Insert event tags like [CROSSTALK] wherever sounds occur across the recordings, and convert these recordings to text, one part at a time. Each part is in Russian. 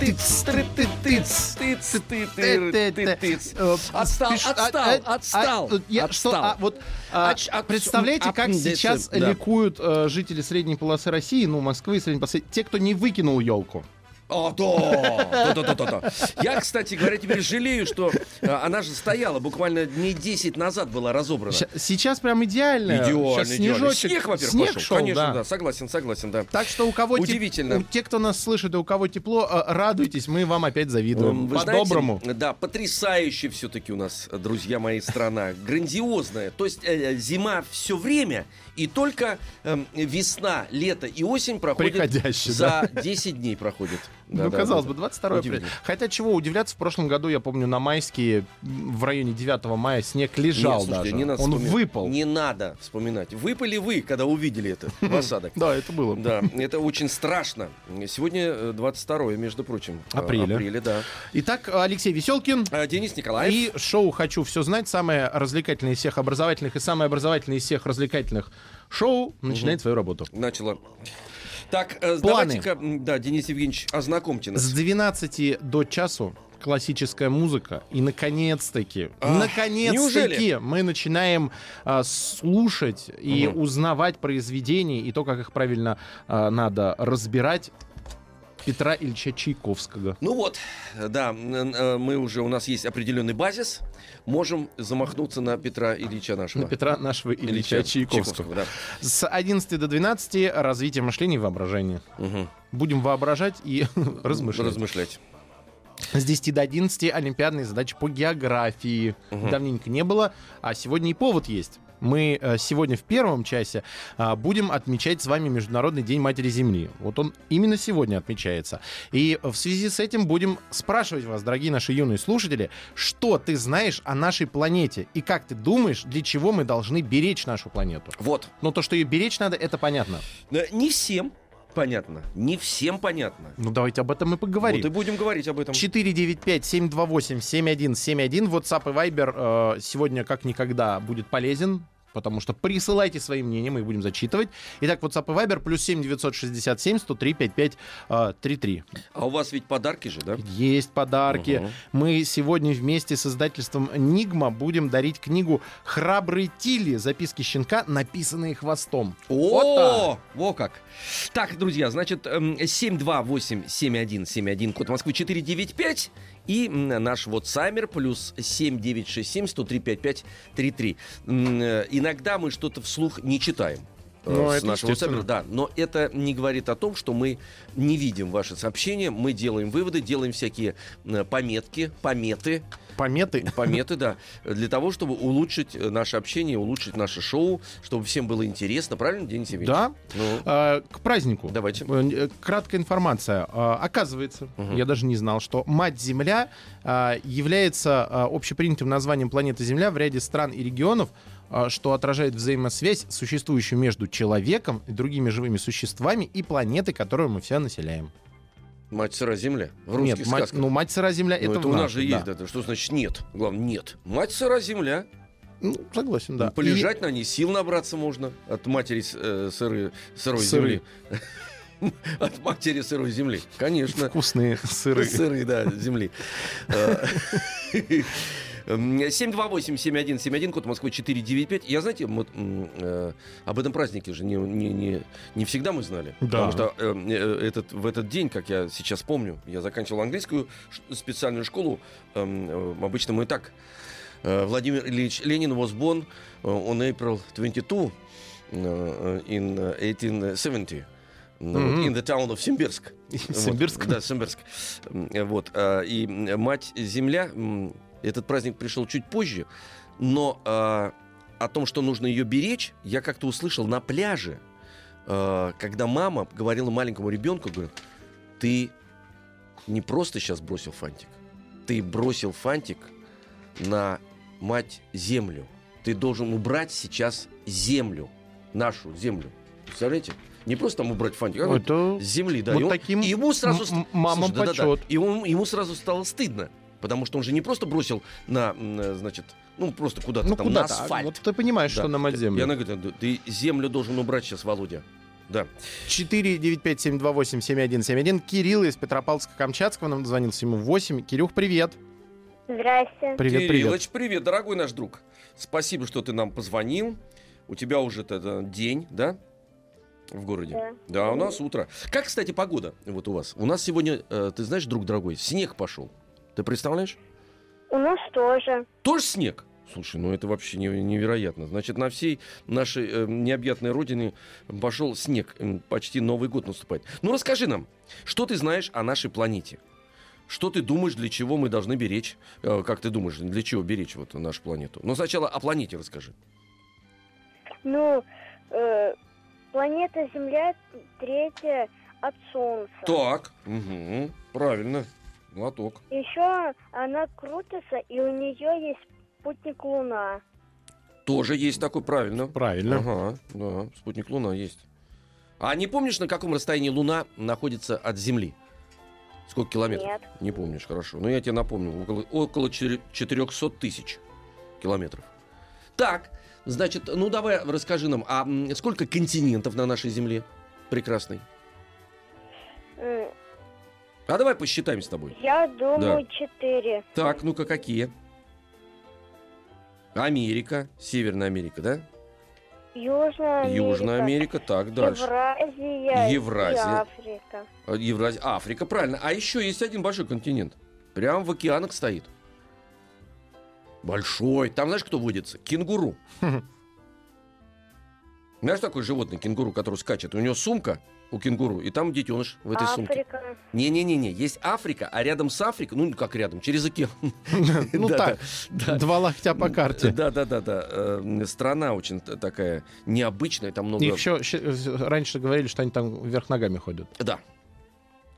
Тыц, ты, тыц, тыц, ты, ты, ты, ты, тыц. Отстал, а, отстал, отстал, а, что, а, вот, а, ак- представляете, как сейчас ликуют э, жители средней полосы России, ну, Москвы средней полосы, те, кто не выкинул елку. О, да, да, да, да, да. Я, кстати говоря, теперь жалею, что э, она же стояла буквально дней 10 назад была разобрана. Сейчас прям идеально. Идеально, Сейчас идеально. Снег, во-первых, снег пошел. шел, Конечно, да. да. Согласен, согласен, да. Так что у кого теп- Удивительно. у- те, кто нас слышит и у кого тепло, э, радуйтесь, мы вам опять завидуем. Эм, По-доброму. да, потрясающе все-таки у нас, друзья мои, страна. Грандиозная. То есть э, зима все время, и только эм, весна, лето и осень проходят Приходящие, за 10 дней проходит. Да, ну, да, казалось да. бы, 22 апреля. Хотя чего удивляться, в прошлом году, я помню, на майские, в районе 9 мая снег лежал Нет, слушайте, даже. не надо Он вспоминать. выпал. Не надо вспоминать. Выпали вы, когда увидели это в [LAUGHS] осадок. Да, это было. Да, это очень страшно. Сегодня э, 22 между прочим. э, Апреля. Апреля, да. Итак, Алексей Веселкин. А, Денис Николаев. И шоу «Хочу все знать», самое развлекательное из всех образовательных и самое образовательное из всех развлекательных шоу, начинает свою работу. Начала. Так, э, Планы. давайте-ка, да, Денис Евгеньевич, ознакомьте нас. С 12 до часу классическая музыка. И, наконец-таки, Ах, наконец-таки мы начинаем а, слушать и Мгм. узнавать произведения и то, как их правильно а, надо разбирать Петра Ильича Чайковского. Ну вот, да, э, мы уже, у нас есть определенный базис. Можем замахнуться на Петра Ильича нашего. На Петра нашего Ильича, Чайковского. да. С 11 до 12 развитие мышления и воображения. Мгм. Будем воображать и [LAUGHS] размышлять. Размышлять. [LAUGHS] С 10 до 11 олимпиадные задачи по географии. Мгм. Давненько не было, а сегодня и повод есть. Мы э, сегодня в первом часе а, будем отмечать с вами Международный день Матери Земли. Вот он именно сегодня отмечается. И в связи с этим будем спрашивать вас, дорогие наши юные слушатели, что ты знаешь о нашей планете и как ты думаешь, для чего мы должны беречь нашу планету. Вот. Но то, что ее беречь надо, это понятно. Э, Не всем понятно. Не всем понятно. Ну давайте об этом и поговорим. Вот и будем говорить об этом. 495-728-7171. WhatsApp и Viber э, сегодня как никогда будет полезен. Потому что присылайте свои мнения, мы их будем зачитывать. Итак, WhatsApp и Viber плюс 7 967 103 55 э, 33. А у вас ведь подарки же, да? Есть подарки. Мгм. Мы сегодня вместе с издательством Нигма будем дарить книгу «Храбрый Тилли. Записки щенка, написанные хвостом». Вот О, во как. Так, друзья, значит, эм, 728-7171, код Москвы 495 и наш WhatsApp плюс 7967-103-5533. М, э, Иногда мы что-то вслух не читаем. Э, Ну, с нашего. WhatsApp, да, но это не говорит о том, что мы не видим ваши сообщения, мы делаем выводы, делаем всякие э, пометки, пометы, Пометы. [LAUGHS] пометы, да, для того, чтобы улучшить э, наше общение, улучшить наше шоу, чтобы всем было интересно, правильно, Денис Евгеньевич? Да. Ну, Э, К празднику. давайте. Краткая информация. Оказывается, Мгм. я даже не знал, что Мать Земля э, является общепринятым названием планеты Земля в ряде стран и регионов, что отражает взаимосвязь, существующую между человеком и другими живыми существами и планетой, которую мы все населяем. Мать сыра земля. В русских Нет, мать, сказках. ну Мать Сыра Земля Ну, это, это у нас наших, же есть, да. да. Что значит нет? Главное, нет. Мать сыра земля. Ну, согласен, да. Полежать на ней, сил набраться можно от матери э, сыры, сырой Сыры. земли. [LAUGHS] От матери сырой земли. И Конечно. вкусные сыры. Сыры, да, земли. [LAUGHS] [LAUGHS] Э, 728-7171, код Москвы 495. Я, знаете, вот, м, э, об этом празднике же не, не, не, не всегда мы знали. Да. Потому что э, э, этот, в этот день, как я сейчас помню, я заканчивал английскую специальную школу. эм, э, обычно мы так. Э, Владимир Ильич Ленин was born э, on April 22 э, in э, 1870. Ну, вот, Мгм. in the town of Симбирск. Симбирск? [LAUGHS] Вот, да, Симбирск. Вот. И мать Земля, этот праздник пришел чуть позже, но а, о том, что нужно ее беречь, я как-то услышал на пляже, а, когда мама говорила маленькому ребенку, говорит, ты не просто сейчас бросил фантик, ты бросил фантик на мать Землю. Ты должен убрать сейчас землю, нашу землю. Представляете? Не просто там убрать фантик, а это с земли, да. вот и он- таким ему сразу... м- мамам Слушай, да-да-да. почет. И он- ему сразу стало стыдно. Потому что он же не просто бросил на, э, значит, ну, просто куда-то Ну там куда на асфальт. Вот ты понимаешь, Да. что на мать И землю. она говорит, «Да ты землю должен убрать сейчас, Володя. Да. 495-728-7171. Кирилл из Петропавловска-Камчатского нам дозвонился ему 8. Кирюх, привет. Здрасте. Привет, привет. Кириллыч, привет, дорогой наш друг. Спасибо, что ты нам позвонил. У тебя уже это день, да? В городе. Да. Да, у нас утро. Как, кстати, погода вот у вас? У нас сегодня, э, ты знаешь, друг дорогой, снег пошел. Ты представляешь? У нас тоже. Тоже снег? Слушай, ну это вообще не- невероятно. Значит, на всей нашей э, необъятной родине пошел снег. Почти Новый год наступает. Ну расскажи нам, что ты знаешь о нашей планете? Что ты думаешь, для чего мы должны беречь? Э, как ты думаешь, для чего беречь вот нашу планету? Ну сначала о планете расскажи. Ну, э, планета Земля третья от Солнца. Так, мгм, правильно, лоток. Еще она крутится, и у нее есть спутник Луна. Тоже есть такой, правильно. Правильно. Ага, да, спутник Луна есть. А не помнишь, на каком расстоянии Луна находится от Земли? Сколько километров? Нет. Не помнишь, хорошо. Ну, я тебе напомню, около, около четыре- 400 тысяч километров. Так, значит, ну давай расскажи нам, а сколько континентов на нашей Земле прекрасной? А давай посчитаем с тобой. Я думаю, четыре. Так, ну-ка, какие? Америка, Северная Америка, да? Южная Америка. Южная Америка, так, дальше. Евразия. Евразия. И Африка. А, Евразия, Африка, правильно. А еще есть один большой континент. Прям в океанах стоит. Большой. Там знаешь, кто водится? Кенгуру. [LAUGHS] Знаешь такое животное, кенгуру, которое скачет? У него сумка у кенгуру, и там детеныш в этой сумке. Африка. Не-не-не-не, есть Африка, а рядом с Африкой, ну как рядом, через океан. [LAUGHS] Ну так, два локтя по карте. Да, да, да, да. Э, Страна очень такая необычная, там много. Еще раньше говорили, что они там вверх ногами ходят. Да.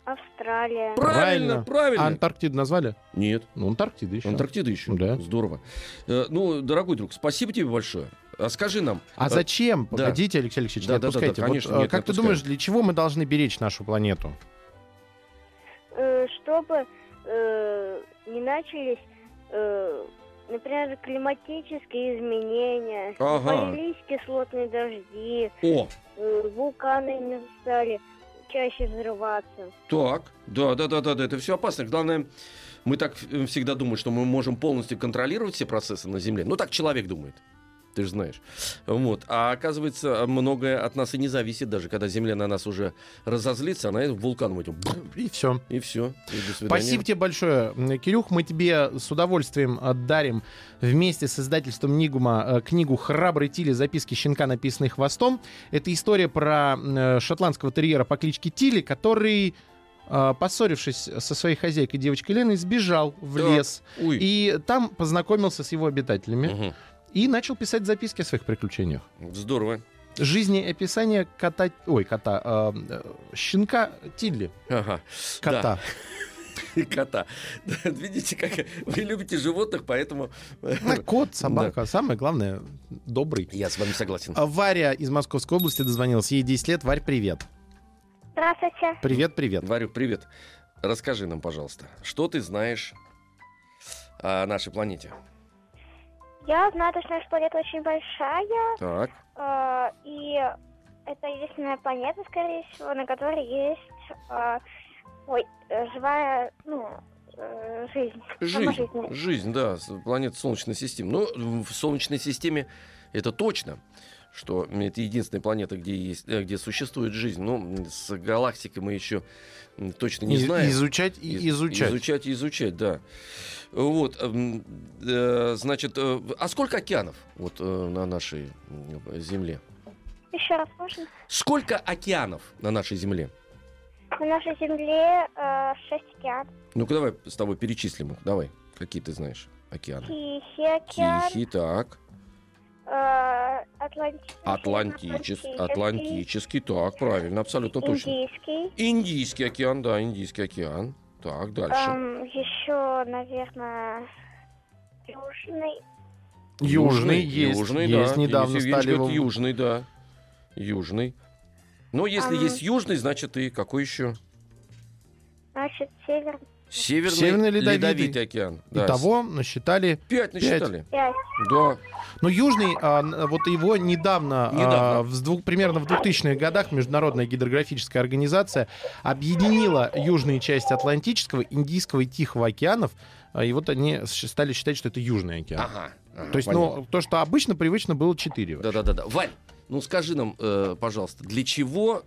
Австралия. Правильно, Правильно. правильно. А Антарктиду назвали? Нет. Ну, Антарктида еще. Антарктида еще. Да. Здорово. Э, Ну, дорогой друг, спасибо тебе большое. А скажи нам. А э, зачем? да. Погодите, Алексей Алексеевич, Да, не да, да, да, отпускайте. Вот, конечно, э, нет, как не ты отпускаю. думаешь, для чего мы должны беречь нашу планету? Э, чтобы э, не начались, э, например, климатические изменения, Ага. полились кислотные дожди, О, э, вулканы не стали чаще взрываться. так. Да, да, да, да, да. Это все опасно. Главное, мы так э, всегда думаем, что мы можем полностью контролировать все процессы на Земле. Ну, так человек думает. Ты же знаешь. Вот. А оказывается, многое от нас и не зависит, даже когда Земля на нас уже разозлится, она вулканом этим. И все. И все. И. Спасибо тебе большое, Кирюх. Мы тебе с удовольствием отдарим вместе с издательством Нигума э, книгу «Храбрый Тилли. Записки щенка, написанные хвостом». Это история про э, шотландского терьера по кличке Тилли, который, э, поссорившись со своей хозяйкой девочкой Леной, сбежал в Так. лес. Ой. И там познакомился с его обитателями Мгм. И начал писать записки о своих приключениях. Здорово. Жизнеописание кота... Ой, кота. э, щенка Тилли. Ага. Кота. [LAUGHS] И кота. Да, Видите, как вы любите животных, поэтому... Кот, [LAUGHS] собака. Самое главное, добрый. Я с вами согласен. А Варя из Московской области дозвонилась. Ей 10 лет. Варь, привет. Здравствуйте. Привет, привет. Варюк, привет. Расскажи нам, пожалуйста, что ты знаешь о нашей планете? Я знаю, что наша планета очень большая, Так. э, и это единственная планета, скорее всего, на которой есть э, ой, живая, ну, э, жизнь. Жизнь, жизнь, да, планета Солнечной системы. Ну, в Солнечной системе это точно, что это единственная планета, где, есть, э, где существует жизнь. Ну, с галактикой мы еще точно не знаем. Изучать и Из- изучать. Изучать и изучать, да. Вот, эм, э, значит, э, а сколько океанов вот э, на нашей Земле? Еще раз можно? Сколько океанов на нашей Земле? На нашей Земле э, шесть океанов. Ну-ка давай с тобой перечислим их. Давай, какие ты знаешь океаны? Тихий океан, Тихий, так. Э, Атлантический, Атлантический, Атлантический, так, правильно, абсолютно точно. Индийский. Индийский океан, да, Индийский океан. Так, дальше. Эм, еще, наверное, Южный. Южный есть, Южный, есть, да. недавно Денис Евгеньевич стали его- Южный, да. Южный. Но если Ам. есть южный, значит и какой еще? Значит, север Северный, Северный ледовитый. океан. Да. Итого насчитали Пять насчитали. 5. Да. Но Южный, а, вот его недавно, а, Недавно. в двух- примерно в 2000-х годах Международная гидрографическая организация объединила южные части Атлантического, Индийского и Тихого океанов, а, и вот они стали считать, что это Южный океан. Ага. ага, То есть, понятно. ну, то, что обычно привычно было 4. Да-да-да. Вань, ну скажи нам, э, пожалуйста, для чего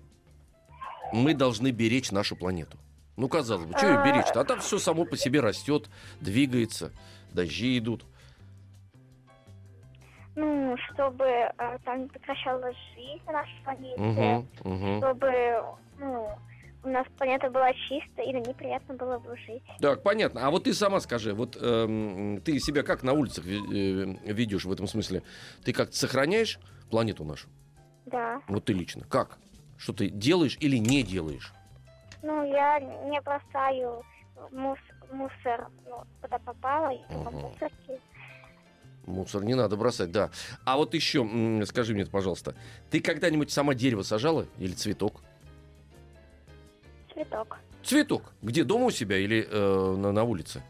мы должны беречь нашу планету? Ну, казалось бы, что ее беречь-то? А там все само по себе растет, двигается, дожди идут. Ну, чтобы э, там не прекращалась жизнь на нашей планете. Угу, угу. Чтобы, ну, у нас планета была чистая, и на ней приятно было бы жить. Так, понятно. А вот ты сама скажи, вот эм, ты себя как на улицах э, ведешь в этом смысле? Ты как-то сохраняешь планету нашу? Да. Вот ты лично. Как? Что ты делаешь или не делаешь? Ну, я не бросаю мус- мусор, ну, куда попало, Мгм. мусорки. Мусор не надо бросать, да. А вот еще, скажи мне, пожалуйста, ты когда-нибудь сама дерево сажала или цветок? Цветок Цветок. Где, дома у себя или э, на, на улице?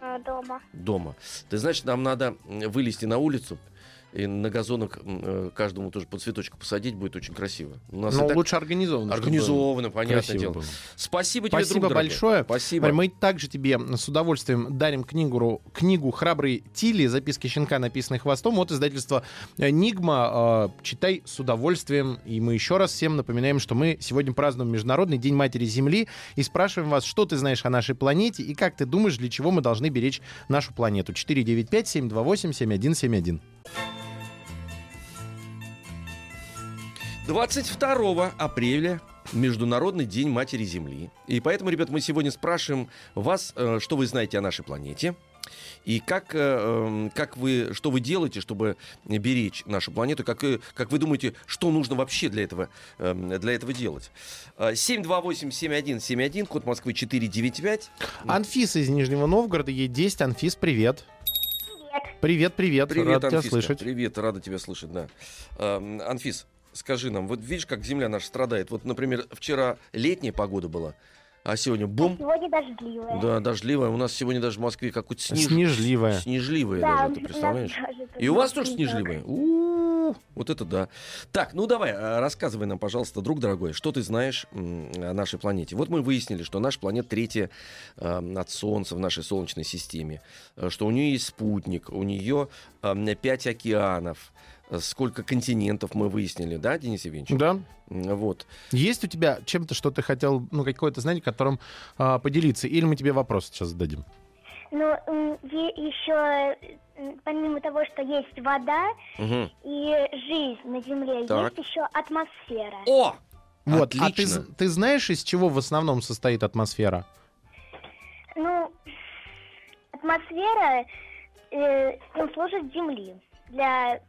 э, дома. Дома. Ты знаешь, нам надо вылезти на улицу и на газонок э, каждому тоже по цветочку посадить, будет очень красиво. У нас Но так лучше организованно. чтобы организовано, понятное дело. было. Спасибо тебе, Спасибо друг большое. Спасибо. Мы также тебе с удовольствием дарим книгу, книгу «Храбрый Тилли. Записки щенка, написанные хвостом» от издательства э, «Нигма». Э, Читай с удовольствием. И мы еще раз всем напоминаем, что мы сегодня празднуем Международный день Матери Земли и спрашиваем вас, что ты знаешь о нашей планете и как ты думаешь, для чего мы должны беречь нашу планету. 495-728-7171. 22 апреля Международный день Матери Земли. И поэтому, ребят, мы сегодня спрашиваем вас, э, что вы знаете о нашей планете. И как, э, эм, как вы, что вы делаете, чтобы беречь нашу планету? Как, э, как вы думаете, что нужно вообще для этого, эм, для этого делать? Э, 728-7171, код Москвы 495. Анфиса из Нижнего Новгорода, ей 10. Анфис, привет. Привет. Привет, привет. Привет, Рад тебя слышать. Привет, рада тебя слышать, да. Эм, Анфис, скажи нам, вот видишь, как земля наша страдает? Вот, например, вчера летняя погода была, а сегодня бум, Сегодня дождливая. да, дождливая. У нас сегодня даже в Москве какой-то снеж... Снежливая. снежливая Да, даже, ты представляешь? тут И у вас тоже снежливая? У-у-у, Вот это да. Так, ну давай, а, рассказывай нам, пожалуйста, друг дорогой, что ты знаешь о нашей планете. Вот мы выяснили, что наша планета третья э, от Солнца в нашей Солнечной системе, э, что у нее есть спутник, у нее э, пять океанов, э, сколько континентов мы выяснили, да, Денис Евгеньевич? Да. Вот. Есть у тебя чем-то, что ты хотел, ну, какое-то знание, которым а, поделиться? Или мы тебе вопрос сейчас зададим? Ну, еще, м, помимо того, что есть вода Мгм. и жизнь на Земле, Так. есть еще атмосфера. О! Вот, а ты, Отлично. ты знаешь, из чего в основном состоит атмосфера? Ну, атмосфера э, ну, служит Земли для,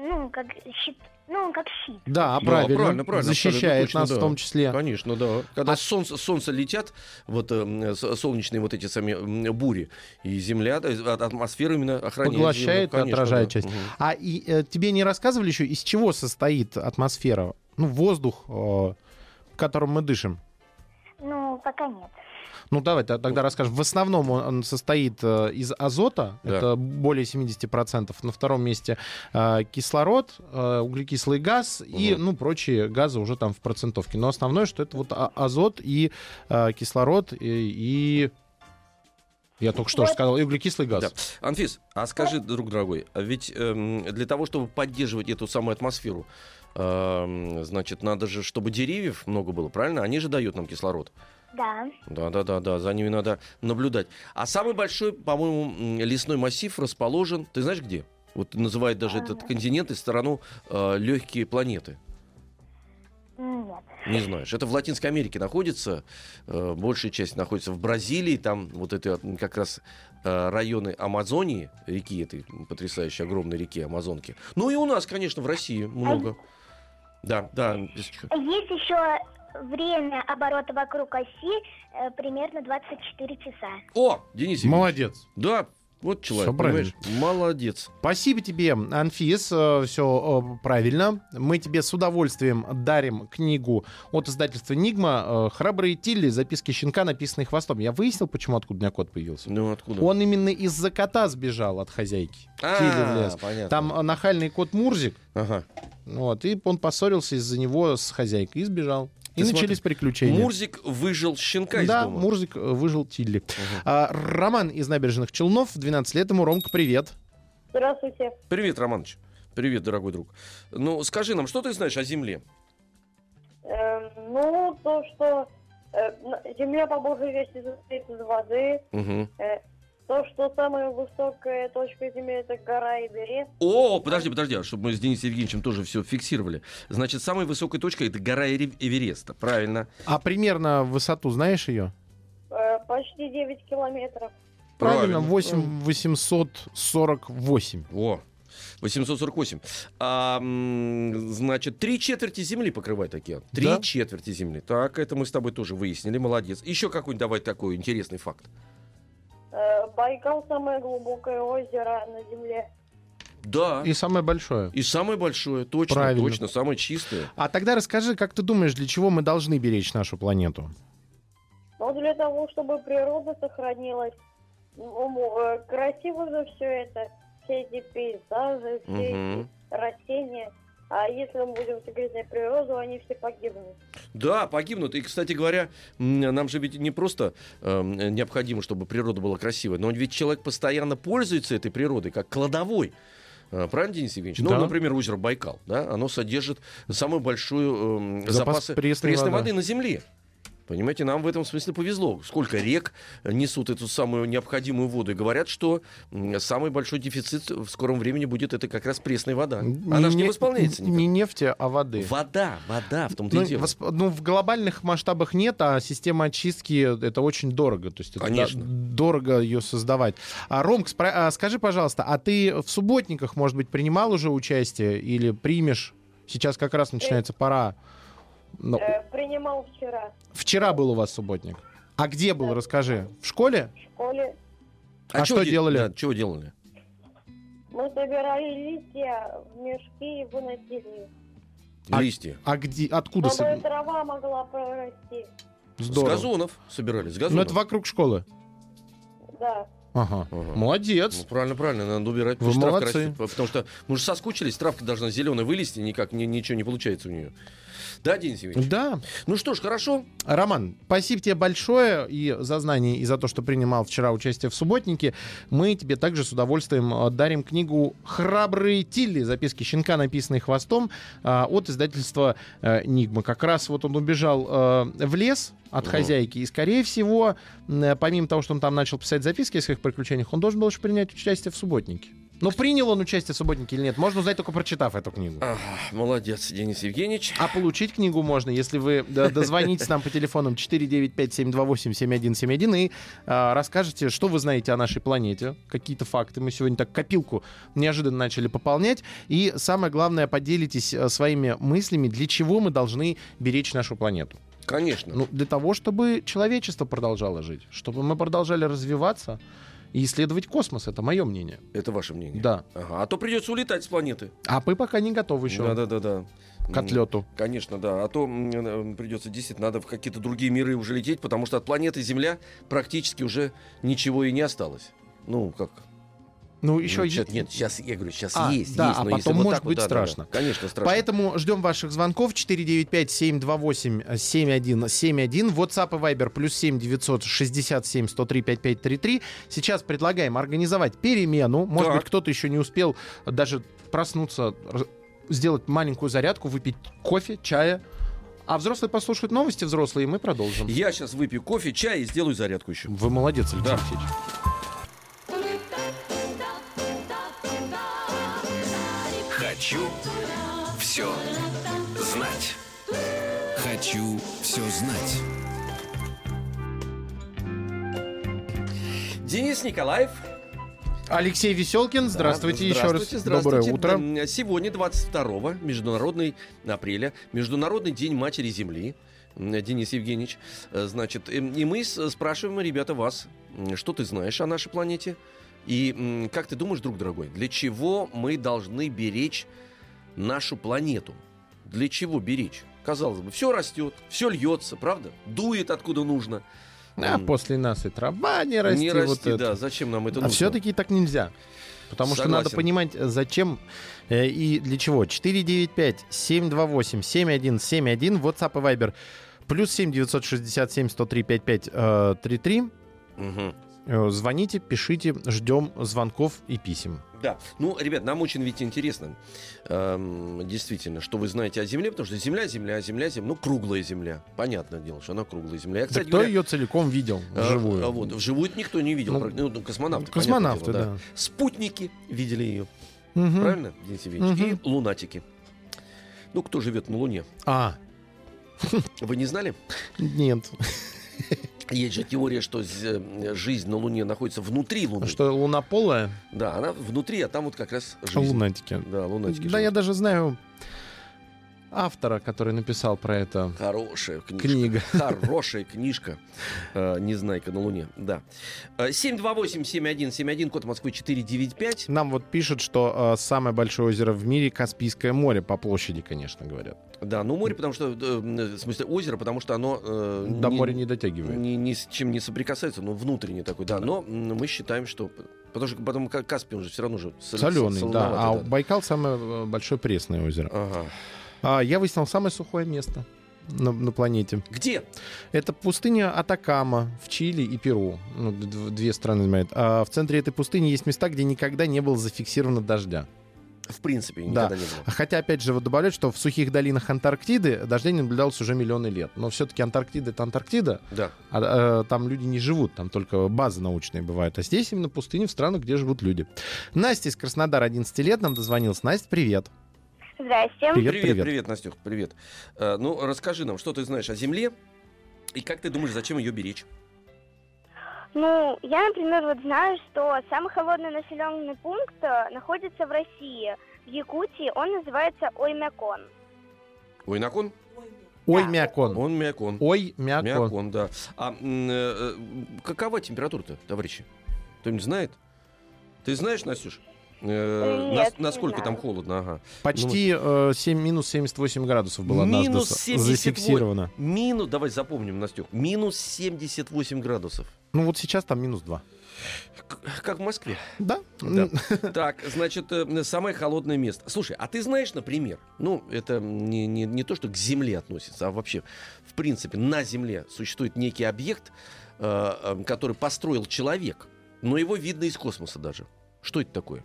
ну, как щит, ну, как щит. Да, Да, правильно. правильно, правильно, Защищает абсолютно нас точно, в да. том числе. Конечно, да. Когда А- с солнца, солнце летят, вот э, солнечные вот эти сами бури, и Земля, да, от- атмосфера именно охраняет Поглощает, Землю. Конечно, отражает да. часть. Мгм. А и, э, тебе не рассказывали еще, из чего состоит атмосфера? Ну, воздух, э, которым мы дышим. Ну, пока нет. Ну, давай тогда расскажем. В основном он, состоит э, из азота, Да. это более 70%. На втором месте э, кислород, э, углекислый газ и, Мгм. ну, прочие газы уже там в процентовке. Но основное, что это вот а- азот и кислород и... и- Я только что сказал, и углекислый газ. Да. Анфис, а скажи, друг дорогой, а ведь эм, для того, чтобы поддерживать эту самую атмосферу, эм, значит, надо же, чтобы деревьев много было, правильно? Они же дают нам кислород. Да. Да, да, да, да, за ними надо наблюдать. А самый большой, по-моему, лесной массив расположен, ты знаешь где? Вот называют даже этот континент и сторону э, легкие планеты. Нет. Не знаешь. Это в Латинской Америке находится. э, большая часть находится в Бразилии. Там вот это как раз э, районы Амазонии, реки этой потрясающей огромной реки Амазонки. Ну и у нас, конечно, в России много. Да, да. Лисочка. Есть еще время оборота вокруг оси э, примерно 24 часа. О, Денис Евгеньевич. Молодец. Да, Вот человек, Всё правильно. понимаешь? Молодец. Спасибо тебе, Анфис. Все правильно. Мы тебе с удовольствием дарим книгу от издательства «Нигма» э, «Храбрые Тилли. Записки щенка, написанные хвостом». Я выяснил, почему откуда у меня кот появился. Ну откуда? Он именно из-за кота сбежал от хозяйки. А, Тилли в лес. понятно. Там э, нахальный кот Мурзик, Ага. вот, и он поссорился из-за него с хозяйкой и сбежал. И начались приключения. Мурзик выжил щенка из да, дома. Мурзик э, выжил Тилли. А, Роман из набережных Челнов, 12 лет ему. Ромка, привет. Здравствуйте. Привет, Романыч. Привет, дорогой друг. Ну, скажи нам, что ты знаешь о Земле? Эм, ну, то, что э, Земля по большей части состоит из воды. Э, то, что самая высокая точка Земли это гора Эверест. О, подожди, подожди, чтобы мы с Денисом Евгеньевичем тоже все фиксировали. Значит, самой высокой точкой это гора Эвереста, правильно? А примерно высоту знаешь ее? Э, почти 9 километров. Правильно, Правильно. 8 848. О, 848. А, значит, три четверти Земли покрывает океан. Три Да. четверти Земли. Так, это мы с тобой тоже выяснили, молодец. Еще какой-нибудь давай такой интересный факт. Э, Байкал самое глубокое озеро на Земле. Да. И самое большое. И самое большое, точно, Правильно. точно, самое чистое. А тогда расскажи, как ты думаешь, для чего мы должны беречь нашу планету? Но для того, чтобы природа сохранилась, ну, э, красиво же все это, все эти пейзажи, все Мгм. эти растения. А если мы будем загрязнять природу, они все погибнут. Да, погибнут. И, кстати говоря, нам же ведь не просто эм, необходимо, чтобы природа была красивой, но ведь человек постоянно пользуется этой природой как кладовой. А, Правильно, Денис Евгеньевич? Ну, Да. например, озеро Байкал, да, оно содержит самую большую эм, Запас запасы пресной пресной, воды. воды на Земле. Понимаете, нам в этом смысле повезло. Сколько рек несут эту самую необходимую воду. И говорят, что самый большой дефицит в скором времени будет это как раз пресная вода. Она же не не- восполняется никак. Не нефти, а воды. Вода, вода, в том-то Ну, и дело. восп- ну, в глобальных масштабах нет, а система очистки это очень дорого. То есть это Конечно. дорого ее создавать. А, Ромк, спра- а, скажи, пожалуйста, а ты в субботниках, может быть, принимал уже участие или примешь? Сейчас как раз начинается пора. Ну, Э, принимал вчера вчера был у вас субботник. А где был, расскажи. В школе? в школе. А чё что де- делали? Да, чего делали? Мы собирали листья в мешки и выносили их. А- Листья. А где, откуда? Чтобы соб- трава могла прорасти. С Здорово. газонов собирали, с Ну, газонов. это вокруг школы. Да. Ага. Ага. Молодец. Ну, правильно, правильно, надо убирать. Вы потому что травка молодцы. растет. потому что мы же соскучились, травка должна зеленая вылезти, никак ни- ничего не получается у нее. Да, Денис Евгеньевич? Да. Ну что ж, хорошо. Роман, спасибо тебе большое и за знание, и за то, что принимал вчера участие в субботнике. Мы тебе также с удовольствием э, дарим книгу «Храбрые Тилли. Записки щенка, написанные хвостом» э, от издательства э, «Нигма». Как раз вот он убежал в лес от хозяйки, и, скорее всего, помимо того, что он там начал писать записки о своих приключениях, он должен был еще принять участие в субботнике. Но принял он участие в субботнике или нет, можно узнать только прочитав эту книгу. Ага, молодец, Денис Евгеньевич. А получить книгу можно, если вы дозвонитесь нам по телефонам 495-728-7171 и а, расскажете, что вы знаете о нашей планете, какие-то факты. Мы сегодня так копилку неожиданно начали пополнять. И самое главное, поделитесь а, своими мыслями, для чего мы должны беречь нашу планету. Конечно. Ну, для того, чтобы человечество продолжало жить, чтобы мы продолжали развиваться и исследовать космос. Это мое мнение. Это ваше мнение. Да. Ага, а то придется улетать с планеты. А мы пока не готовы еще Да, да, да, да. к отлету. Конечно, да. А то придется действительно, надо в какие-то другие миры уже лететь, потому что от планеты Земля практически уже ничего и не осталось. Ну, как? Ну, еще Ну, щас- нет, сейчас, я говорю, сейчас А, есть, да, есть. а но потом вот может так вот, быть да, да, да. страшно. Конечно, страшно. Поэтому ждем ваших звонков 495-728-7171. WhatsApp и Viber плюс 7 967 103 5533. Сейчас предлагаем организовать перемену. Может Так. быть, кто-то еще не успел даже проснуться, сделать маленькую зарядку, выпить кофе, чая. А взрослые послушают новости взрослые, и мы продолжим. Я сейчас выпью кофе, чай и сделаю зарядку еще. Вы молодец, Алексей Да. Алексеевич. Хочу все знать. Хочу все знать. Денис Николаев. Алексей Веселкин, здравствуйте, еще Здравствуйте, раз. здравствуйте. Доброе утро. Сегодня, 22 международный апреля, Международный день Матери Земли. Денис Евгеньевич. Э, Значит, эм, и мы спрашиваем, ребята, вас, что ты знаешь о нашей планете? И как ты думаешь, друг дорогой, для чего мы должны беречь нашу планету? Для чего беречь? Казалось бы, все растет, все льется, правда? Дует откуда нужно. А М, после нас и трава не расти. не вот расти, это. да. Зачем нам это А нужно? все-таки так нельзя. Потому что надо Согласен. понимать, зачем э, и для чего. 495-728-7171, WhatsApp и Viber. Плюс 7 967 103 55 э, 33. Мгм. Э, Звоните, пишите, ждем звонков и писем. Да. Ну, ребят, нам очень ведь интересно, эм, действительно, что вы знаете о Земле, потому что Земля, Земля, Земля, Земля, ну, круглая Земля. Понятное дело, что она круглая Земля. Я, Да кстати кто говоря, ее целиком видел а, вживую? а вот, вживую никто не видел. Ну, Ну, ну, космонавты. Космонавты, дело, да. Спутники видели ее, Мгм. правильно, Денис Евгеньевич? Мгм. И лунатики. Ну, кто живет на Луне? А, Вы не знали? нет. Есть же теория, что з- жизнь на Луне находится внутри Луны. Что, лунополая? Да, она внутри, а там вот как раз жизнь. Лунатики. Да, лунатики. Да, я живут. даже знаю автора, который написал про это. Хорошая книжка. Книга. [LAUGHS] Хорошая книжка. Э, Незнайка на Луне. Да. Э, 728-7171, код Москвы 495. Нам вот пишут, что э, самое большое озеро в мире Каспийское море по площади, конечно, говорят. Да, ну море, потому что, э, в смысле, озеро, потому что оно... э, До моря не дотягивает. ни, ни с чем не соприкасается, но внутренний такой, да. Но мы считаем, что... Потому что потом Ка- Каспий, он же все равно же сол- Соленый, да. А солоноватый, Байкал самое э, большое пресное озеро. Ага. А, я выяснил самое сухое место на, на планете. Где? Это пустыня Атакама в Чили и Перу. Ну, две страны занимает. А в центре этой пустыни есть места, где никогда не было зафиксировано дождя. В принципе, Да. никогда не было. Хотя, опять же, вот добавляют, что в сухих долинах Антарктиды дождей не наблюдалось уже миллионы лет. Но все-таки Антарктида — это Антарктида, Да. а, э, там люди не живут, там только базы научные бывают. А здесь именно пустыни в странах, где живут люди. Настя из Краснодара, 11 лет, нам дозвонилась. Настя, привет. Здрасте. Привет, привет, привет. привет, Настюх, привет. Э, ну, расскажи нам, что ты знаешь о Земле и как ты думаешь, зачем ее беречь? Ну, я, например, вот знаю, что самый холодный населенный пункт э, находится в России. В Якутии он называется Оймякон. Ой, Након? Ой, Да. мякон. Он Мякон. Ой, мякон. Мякон, да. А э, э, какова температура-то, товарищи? Кто-нибудь знает? Ты знаешь, Настюш? Э, Нет, насколько там холодно? Ага. Почти э, 7, минус 78 градусов было однажды Минус 78. зафиксировано. Минус, давай запомним, Настюх, минус 78 градусов. Ну вот сейчас там минус 2. К- Как в Москве. Да? Да. [LAUGHS] Так, значит, э, самое холодное место. Слушай, а ты знаешь, например, ну, это не, не, не то, что к Земле относится, а вообще, в принципе, на Земле существует некий объект, э, э, который построил человек, но его видно из космоса даже. Что это такое?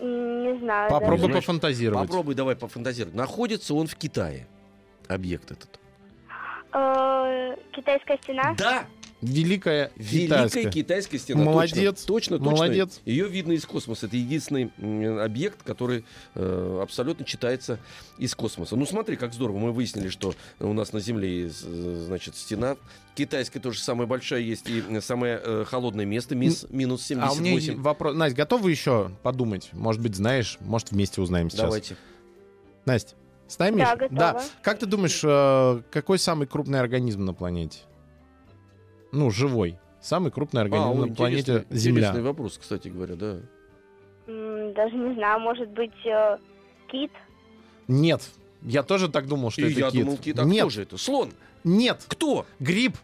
Не знаю. Попробуй знаешь, пофантазировать. Попробуй давай пофантазировать. Находится он в Китае, объект этот. даже. Э, Китайская стена. Да, Великая Великая китайская. китайская стена. Молодец, Точно, точно. молодец. Ее видно из космоса. Это единственный объект, который э, абсолютно читается из космоса. Ну смотри, как здорово. Мы выяснили, что у нас на Земле э, значит, стена. Китайская тоже самая большая есть и э, самое э, холодное место. Мис- минус А у меня 78. вопрос. Настя, готова еще подумать? Может быть, знаешь, может, вместе узнаем сейчас. Давайте. Настя, с нами? Да, готова. Да. Как ты думаешь, э, какой самый крупный организм на планете? Ну, живой. Самый крупный организм А, на планете Земля. Интересный вопрос, кстати говоря, да. Даже не знаю, может быть, э, кит. Нет. Я тоже так думал, что И это я кит. думал, кит. А Нет, кто же это? Слон. нет. Кто? Гриб.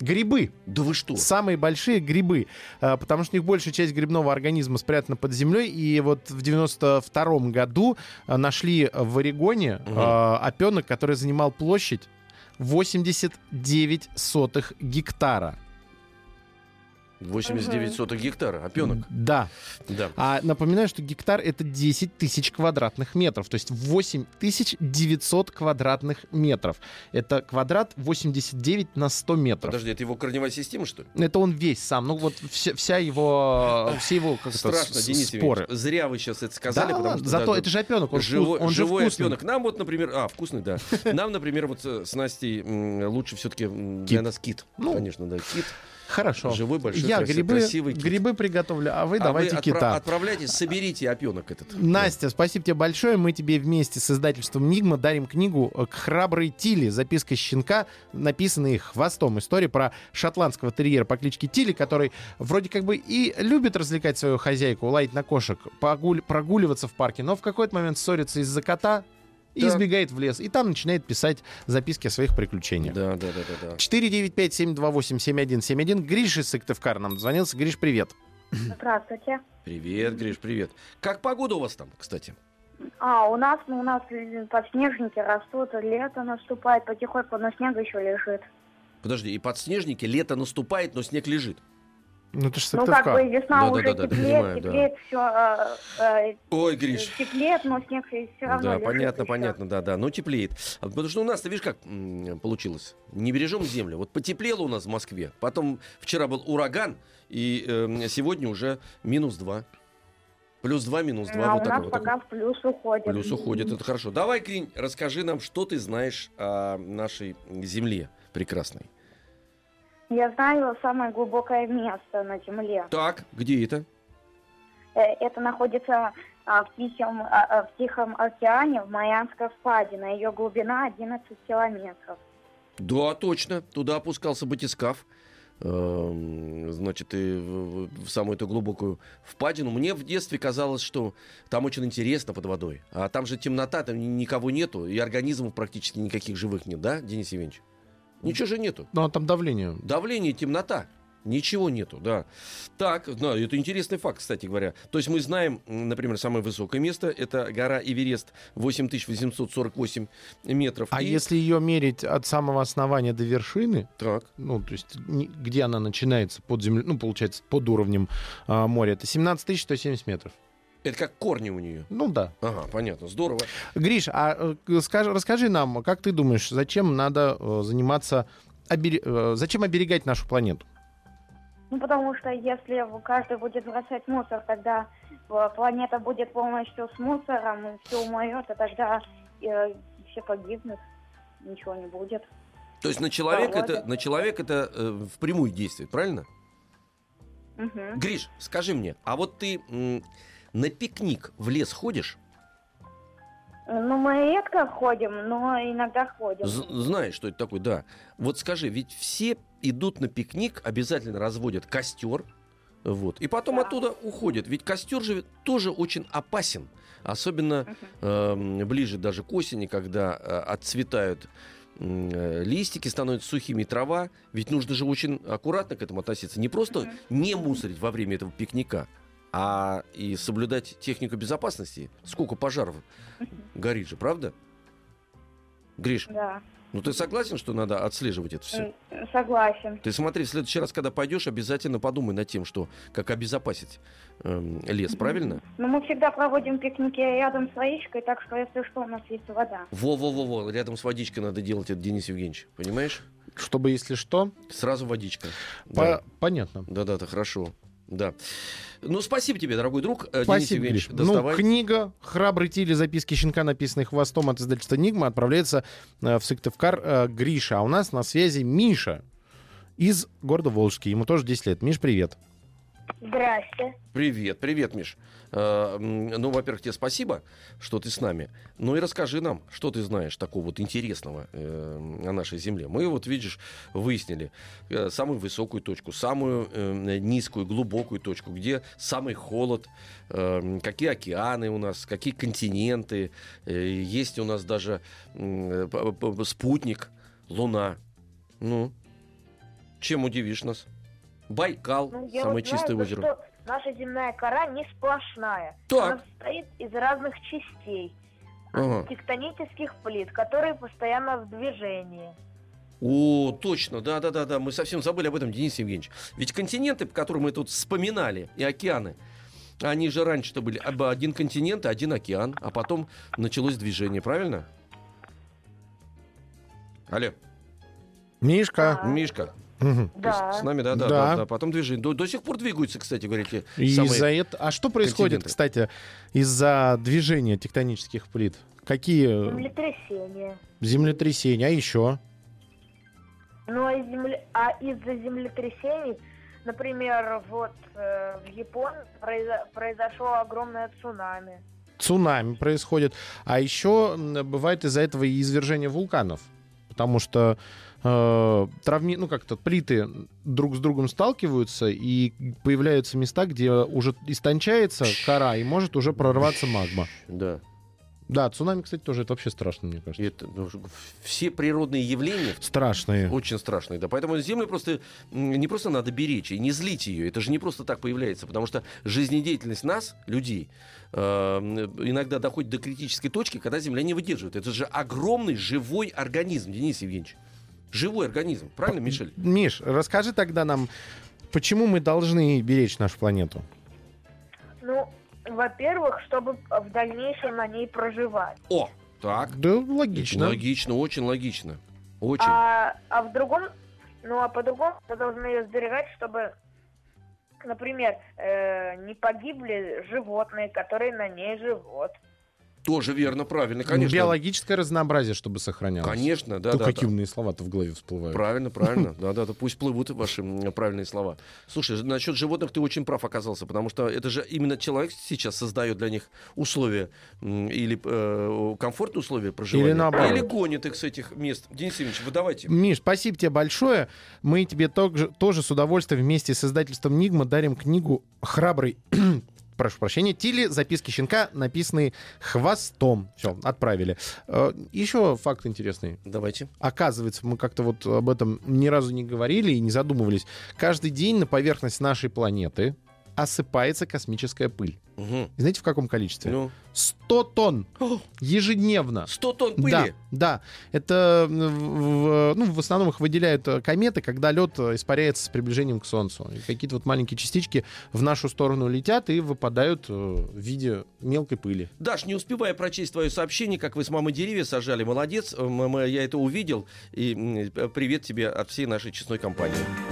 Грибы. Да вы что? Самые большие грибы, э, потому что у них большая часть грибного организма спрятана под землей. И вот в 92 году э, нашли в Орегоне э, опенок, который занимал площадь 89 сотых гектара. 89 Мгм. соток гектара. Опенок. Да. Да. А напоминаю, что гектар это 10 тысяч квадратных метров, то есть 8 тысяч 900 квадратных метров. Это квадрат 89 на 100 метров. Подожди, это его корневая система, что ли? Это он весь сам. Ну вот вся, вся его, [LAUGHS] все его как Страшно, с- Денис споры. Евгеньевич. Зря вы сейчас это Да, сказали, потому ладно, что... зато да, это же опенок, он, вкус- живой, он же живой вкусный. опенок. Нам вот, например... А, вкусный, да. Нам, например, вот э, с Настей лучше все-таки для нас кит. Ну. Конечно, да, кит. Хорошо. Живой, большой, Я краси- грибы, красивый кит. грибы приготовлю, а вы А давайте вы отпра- кита. отправляйтесь, соберите опенок этот. Настя, спасибо тебе большое. Мы тебе вместе с издательством «Нигма» дарим книгу «К храброй Тиле». Записка щенка, написанная хвостом. История про шотландского терьера по кличке Тили, который вроде как бы и любит развлекать свою хозяйку, лаять на кошек, погуль- прогуливаться в парке, но в какой-то момент ссорится из-за кота и избегает в лес. И там начинает писать записки о своих приключениях. Да, да, да, да, да. 495-728-7171. Гриш из Сыктывкара нам дозвонился. Гриш, привет. Здравствуйте. Привет, Гриш, привет. Как погода у вас там, кстати? А, у нас, ну, у нас подснежники растут, лето наступает потихоньку, но снег еще лежит. Подожди, и подснежники, лето наступает, но снег лежит. Ну, это же Ну, как Сыктывкар. бы весна Да-да-да, уже да, теплеет, понимаю, да. теплеет все, Ой, Гриш. теплеет, но снег все равно Да, лежит понятно, еще. понятно, да, да. Ну, теплеет. А Потому что у нас, ты видишь, как м, получилось? Не бережем землю. Вот потеплело у нас в Москве. Потом вчера был ураган, и э, сегодня уже минус 2. Плюс 2, минус 2. А вот у такой нас вот пока такой. в плюс уходит. Плюс уходит, это хорошо. Давай, Кринь, расскажи нам, что ты знаешь о нашей земле прекрасной. Я знаю самое глубокое место на Земле. Так, где это? Э, Это находится а, в, Тихом, а, а, в Тихом океане, в Майянской впадине. Ее глубина 11 километров. Да, точно. Туда опускался батискаф. Эм, Значит, и в, самую эту глубокую впадину. Мне в детстве казалось, что там очень интересно под водой. А там же темнота, там ни- никого нету, и организмов практически никаких живых нет, да, Денис Евгеньевич? Ничего же нету. Ну, а там давление. Давление, темнота. Ничего нету, да. Так, да, это интересный факт, кстати говоря. То есть мы знаем, например, самое высокое место, это гора Эверест, 8848 метров. А И- если ее мерить от самого основания до вершины, Так, ну, то есть где она начинается под землей, ну, получается, под уровнем а, моря, это 17 170 метров. Это как корни у нее. Ну, да. Ага, понятно, здорово. Гриш, а э, скажи, расскажи нам, как ты думаешь, зачем надо э, заниматься, обере- э, зачем оберегать нашу планету? Ну, потому что если каждый будет бросать мусор, тогда планета будет полностью с мусором, все умрет, и тогда э, все погибнут, ничего не будет. То есть на человека Погода. это, на человека это э, впрямую действует, правильно? Мгм. Гриш, скажи мне, а вот ты на пикник в лес ходишь? Ну, мы редко ходим, но иногда ходим. З- знаешь, что это такое, да. Вот скажи, ведь все идут на пикник, обязательно разводят костер, вот, и потом Да. оттуда уходят. Ведь костер же тоже очень опасен, особенно эм, ближе даже к осени, когда э, отцветают э, листики, становятся сухими трава. Ведь нужно же очень аккуратно к этому относиться. Не просто не мусорить во время этого пикника, а и соблюдать технику безопасности. Сколько пожаров горит же, правда? Гриш, Да, ну ты согласен, что надо отслеживать это все? М, согласен. Ты смотри, в следующий раз, когда пойдешь, обязательно подумай над тем, что как обезопасить эм, лес, правильно? Но мы всегда проводим пикники рядом с водичкой, так что если что, у нас есть вода. Во-во-во-во, рядом с водичкой надо делать это, Денис Евгеньевич, понимаешь? Чтобы, если что, Сразу водичка. по- Да. понятно. Да-да, да, хорошо. Да. Ну, спасибо тебе, дорогой друг. Э, Денис Спасибо, Гриш. Ну, книга «Храбрый Тили. Записки щенка», написанные хвостом от издательства «Нигма», отправляется э, в Сыктывкар э, Гриша. А у нас на связи Миша из города Волжский. Ему тоже 10 лет. Миш, привет. Здрасте. Привет, привет, Миш. Э, ну, во-первых, тебе спасибо, что ты с нами. Ну и расскажи нам, что ты знаешь такого вот интересного э, о нашей Земле. Мы вот, видишь, выяснили э, самую высокую точку, самую низкую, глубокую точку, где самый холод, какие океаны у нас, какие континенты. Есть у нас даже спутник, Луна. Ну, чем удивишь нас? Байкал, Ну, самое вот чистое знаю, озеро. что наша земная кора не сплошная. Так. Она состоит из разных частей. Ага. Тектонических плит, которые постоянно в движении. О, точно, да, да, да, да. Мы совсем забыли об этом, Денис Евгеньевич. Ведь континенты, которые мы тут вспоминали, и океаны, они же раньше-то были об- один континент и один океан, а потом началось движение, правильно? Алло, Мишка. Мишка, Ты Да. с, нами, да, да, Да. да, да, потом движение. До, до сих пор двигаются, кстати, говорите, из-за этого... А что происходит, кстати, из-за движения тектонических плит? Какие Землетрясение. землетрясения? А еще? Ну а, земле... а из-за землетрясений, например, вот э, в Японии произо- произошло огромное цунами. Цунами происходит. А еще бывает из-за этого и извержение вулканов. Потому что э, травми... ну, как-то плиты друг с другом сталкиваются, и появляются места, где уже истончается кора, и может уже прорваться магма. Да. Да, цунами, кстати, тоже это вообще страшно, мне кажется. Это, ну, все природные явления Страшные. Очень страшные, да. Поэтому землю просто не просто надо беречь и не злить ее. Это же не просто так появляется, потому что жизнедеятельность нас, людей, э, иногда доходит до критической точки, когда земля не выдерживает. Это же огромный живой организм, Денис Евгеньевич. Живой организм, правильно, Мишель? Миш, расскажи тогда нам, почему мы должны беречь нашу планету? Ну, во-первых, чтобы в дальнейшем на ней проживать. О, так. Да, логично. Логично, очень логично. Очень. А, а в другом, ну а по-другому мы должны ее сберегать, чтобы, например, э, не погибли животные, которые на ней живут. Тоже верно, правильно, конечно. Биологическое разнообразие, чтобы сохранялось. Конечно, да, Ну, да. какие да. умные слова-то в голове всплывают. Правильно, правильно. [LAUGHS] Да, да, да. Пусть плывут ваши правильные слова. Слушай, насчет животных ты очень прав оказался, потому что это же именно человек сейчас создает для них условия или э, комфортные условия проживания. Или наоборот. Или гонит их с этих мест. Денис Евгеньевич, вы давайте. Миш, спасибо тебе большое. Мы тебе тоже, тоже с удовольствием вместе с издательством Нигма дарим книгу «Храбрый». Прошу прощения, Тили, записки щенка, написанные хвостом. Все, отправили. Э, Еще факт интересный. Давайте. Оказывается, мы как-то вот об этом ни разу не говорили и не задумывались. Каждый день на поверхность нашей планеты осыпается космическая пыль. Угу. И знаете, в каком количестве? Ну, 100 тонн ежедневно. 100 тонн пыли. Да, да. Это в, ну, в основном их выделяют э, кометы, когда лед э, испаряется с приближением к Солнцу. И какие-то вот маленькие частички в нашу сторону летят и выпадают э, в виде мелкой пыли. Даш, не успевая прочесть твое сообщение, как вы с мамой деревья сажали, молодец, я это увидел, и привет тебе от всей нашей честной компании.